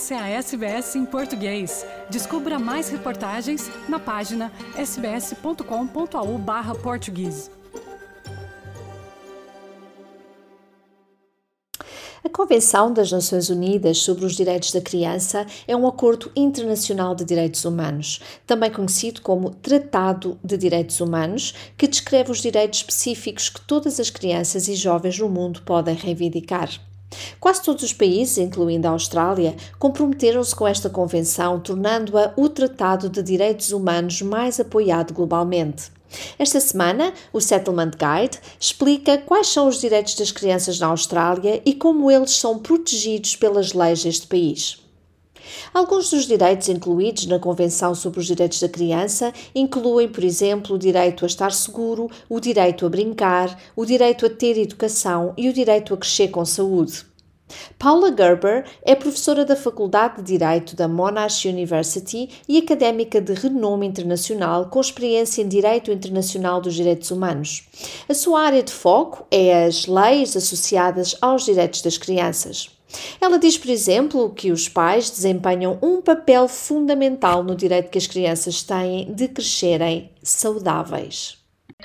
Essa é a SBS em português. Descubra mais reportagens na página sbs.com.au/português. A Convenção das Nações Unidas sobre os Direitos da Criança é um acordo internacional de direitos humanos, também conhecido como Tratado de Direitos Humanos, que descreve os direitos específicos que todas as crianças e jovens no mundo podem reivindicar. Quase todos os países, incluindo a Austrália, comprometeram-se com esta convenção, tornando-a o Tratado de Direitos Humanos mais apoiado globalmente. Esta semana, o Settlement Guide explica quais são os direitos das crianças na Austrália e como eles são protegidos pelas leis deste país. Alguns dos direitos incluídos na Convenção sobre os Direitos da Criança incluem, por exemplo, o direito a estar seguro, o direito a brincar, o direito a ter educação e o direito a crescer com saúde. Paula Gerber é professora da Faculdade de Direito da Monash University e académica de renome internacional com experiência em Direito Internacional dos Direitos Humanos. A sua área de foco é as leis associadas aos direitos das crianças. Ela diz, por exemplo, que os pais desempenham um papel fundamental no direito que as crianças têm de crescerem saudáveis.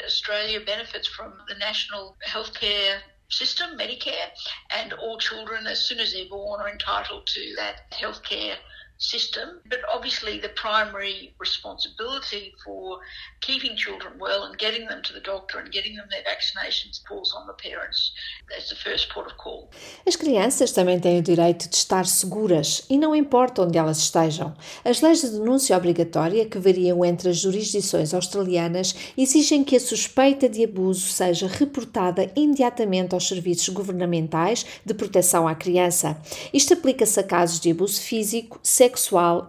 Australia benefits from the national healthcare system, Medicare, and all children, as soon as they're born, are entitled to that healthcare system. But obviously, the primary responsibility for keeping children well and getting them to the doctor and getting them their vaccinations falls on the parents. That's the first port of call. As crianças também têm o direito de estar seguras e não importa onde elas estejam. As leis de denúncia obrigatória, que variam entre as jurisdições australianas, exigem que a suspeita de abuso seja reportada imediatamente aos serviços governamentais de proteção à criança. Isto aplica-se a casos de abuso físico,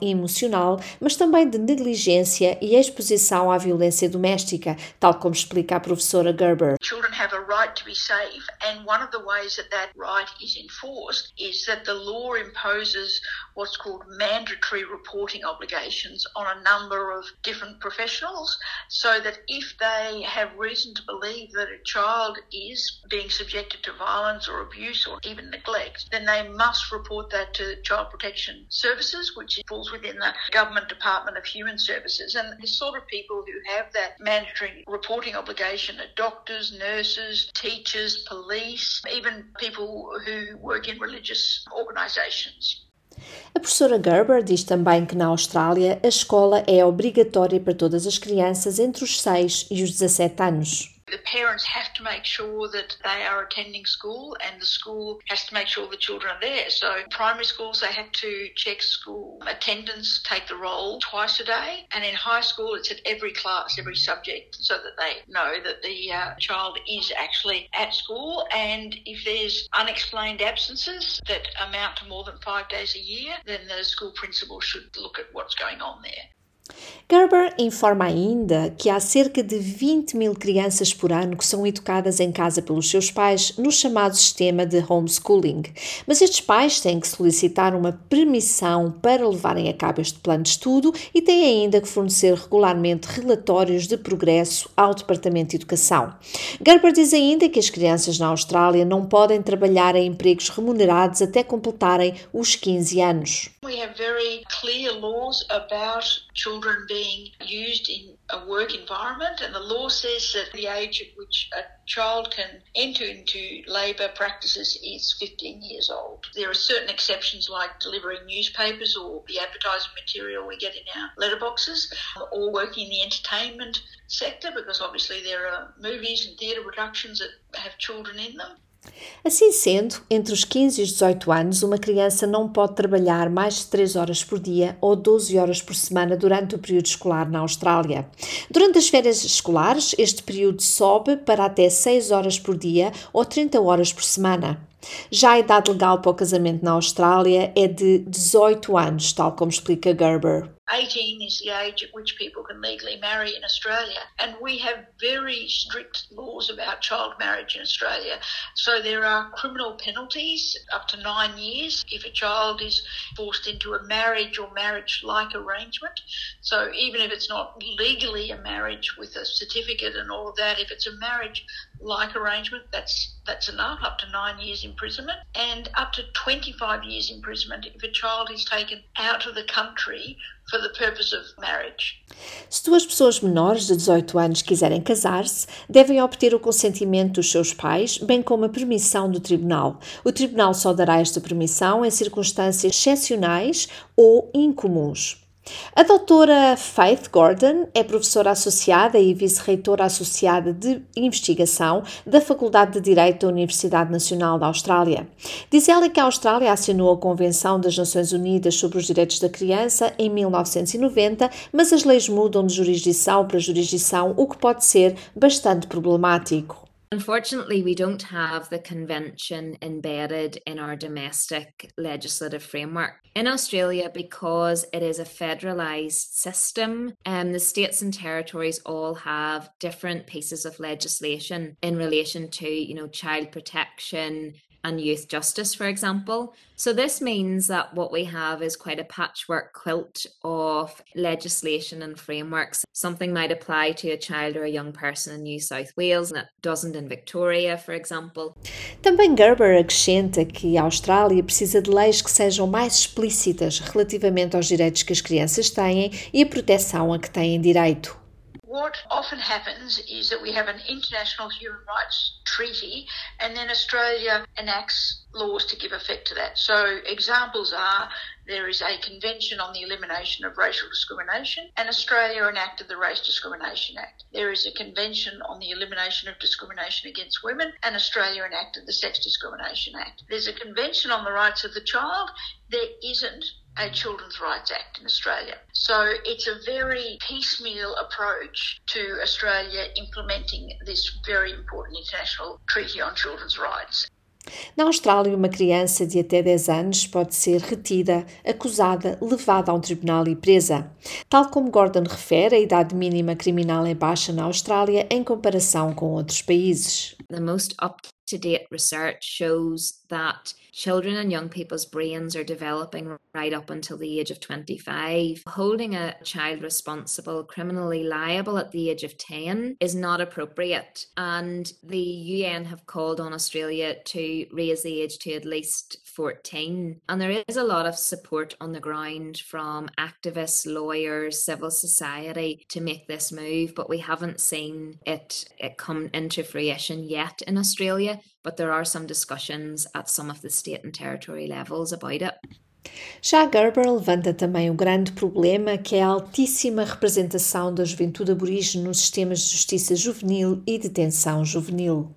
e emocional, mas também de negligência e exposição à violência doméstica, tal como explica a professora Gerber. Children have a right to be safe, and one of the ways that that right is enforced is that the law imposes what's called mandatory reporting obligations on a number of different professionals, so that if they have reason to believe that a child is being subjected to violence or abuse or even neglect, then they must report that to Child Protection Services Services, which falls within the Government Department of Human Services. And the sort of people who have that mandatory reporting obligation are doctors, nurses, teachers, police, even people who work in religious organisations. A professora Gerber diz também que na Austrália a escola é obrigatória para todas as crianças entre os 6 e os 17 anos. The parents have to make sure that they are attending school and the school has to make sure the children are there. So primary schools, they have to check school attendance, take the roll twice a day. And in high school, it's at every class, every subject, so that they know that the uh, child is actually at school. And if there's unexplained absences that amount to more than five days a year, then the school principal should look at what's going on there. Gerber informa ainda que há cerca de 20 mil crianças por ano que são educadas em casa pelos seus pais no chamado sistema de homeschooling, mas estes pais têm que solicitar uma permissão para levarem a cabo este plano de estudo e têm ainda que fornecer regularmente relatórios de progresso ao Departamento de Educação. Gerber diz ainda que as crianças na Austrália não podem trabalhar em empregos remunerados até completarem os 15 anos. We have very clear laws about children being used in a work environment, and the law says that the age at which a child can enter into labour practices is 15 years old. There are certain exceptions like delivering newspapers or the advertising material we get in our letterboxes, or working in the entertainment sector because obviously there are movies and theatre productions that have children in them. Assim sendo, entre os 15 e os 18 anos, uma criança não pode trabalhar mais de 3 horas por dia ou 12 horas por semana durante o período escolar na Austrália. Durante as férias escolares, este período sobe para até 6 horas por dia ou 30 horas por semana. Já a idade legal para o casamento na Austrália é de 18 anos, tal como explica Gerber. 18 is the age at which people can legally marry in Australia. And we have very strict laws about child marriage in Australia. So there are criminal penalties up to nine years if a child is forced into a marriage or marriage like arrangement. So even if it's not legally a marriage with a certificate and all of that, if it's a marriage like arrangement, that's that's enough, up to nine years imprisonment, and up to 25 years imprisonment if a child is taken out of the country for the purpose of marriage. Se duas pessoas menores de 18 anos quiserem casar-se, devem obter o consentimento dos seus pais, bem como a permissão do tribunal. O tribunal só dará esta permissão em circunstâncias excepcionais ou incomuns. A doutora Faith Gordon é professora associada e vice-reitora associada de investigação da Faculdade de Direito da Universidade Nacional da Austrália. Diz ela que a Austrália assinou a Convenção das Nações Unidas sobre os Direitos da Criança em 1990, mas as leis mudam de jurisdição para jurisdição, o que pode ser bastante problemático. Unfortunately, we don't have the convention embedded in our domestic legislative framework. In Australia, because it is a federalised system, um, the states and territories all have different pieces of legislation in relation to, you know, child protection, and youth justice, for example. So, this means that what we have is quite a patchwork quilt of legislation and frameworks. Something might apply to a child or a young person in New South Wales and it doesn't in Victoria, for example. Também Gerber acrescenta que a Austrália precisa de leis que sejam mais explícitas relativamente aos direitos que as crianças têm e a proteção a que têm direito. What often happens is that we have an international human rights treaty and then Australia enacts laws to give effect to that. So examples are there is a convention on the elimination of racial discrimination and Australia enacted the Race Discrimination Act. There is a convention on the elimination of discrimination against women and Australia enacted the Sex Discrimination Act. There's a convention on the rights of the child. There isn't a Children's Rights Act in Australia. So it's a very piecemeal approach to Australia implementing this very important international treaty on children's rights. Na Austrália, uma criança de até 10 anos pode ser retida, acusada, levada a um tribunal e presa. Tal como Gordon refere, a idade mínima criminal é baixa na Austrália em comparação com outros países. The most to date research shows that children and young people's brains are developing right up until the age of 25. Holding a child responsible, criminally liable at the age of 10 is not appropriate. And the UN have called on Australia to raise the age to at least 14. And there is a lot of support on the ground from activists, lawyers, civil society to make this move, but we haven't seen it, it come into fruition yet in Australia. But there are some discussions at some of the state and territory levels about it. Já Gerber levanta também o grande problema que é a altíssima representação da juventude aborígene nos sistemas de justiça juvenil e detenção juvenil.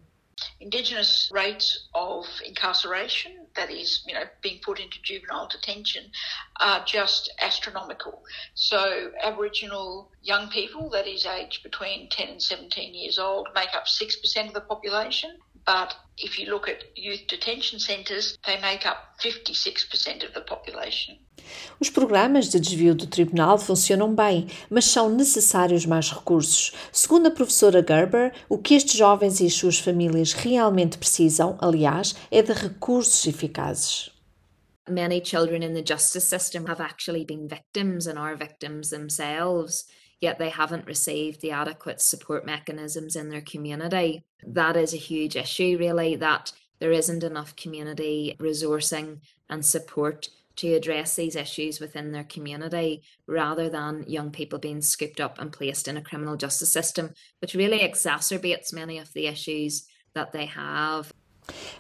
Indigenous rates of incarceration, that is, you know, being put into juvenile detention, are just astronomical. So, Aboriginal young people, that is aged between 10 and 17 years old, make up 6% of the population. But if you look at youth detention centres, they make up 56% of the population. Os programas de desvio do tribunal funcionam bem, mas são necessários mais recursos. Segundo a professora Gerber, o que estes jovens e as suas famílias realmente precisam, aliás, é de recursos eficazes. Many children in the justice system have actually been victims and are victims themselves. Yet they haven't received the adequate support mechanisms in their community. That is a huge issue, really, that there isn't enough community resourcing and support to address these issues within their community rather than young people being scooped up and placed in a criminal justice system, which really exacerbates many of the issues that they have.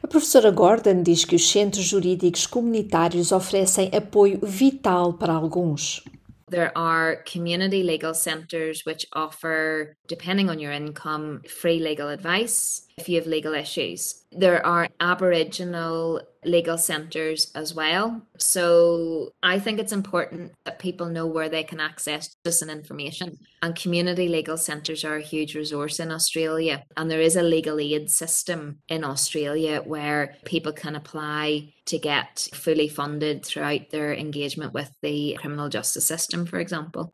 A professora Gordon diz que os centros jurídicos comunitários oferecem apoio vital para alguns. There are community legal centres which offer, depending on your income, free legal advice if you have legal issues. There are Aboriginal legal centres as well. So I think it's important that people know where they can access this and information. And community legal centres are a huge resource in Australia. And there is a legal aid system in Australia where people can apply to get fully funded throughout their engagement with the criminal justice system, for example.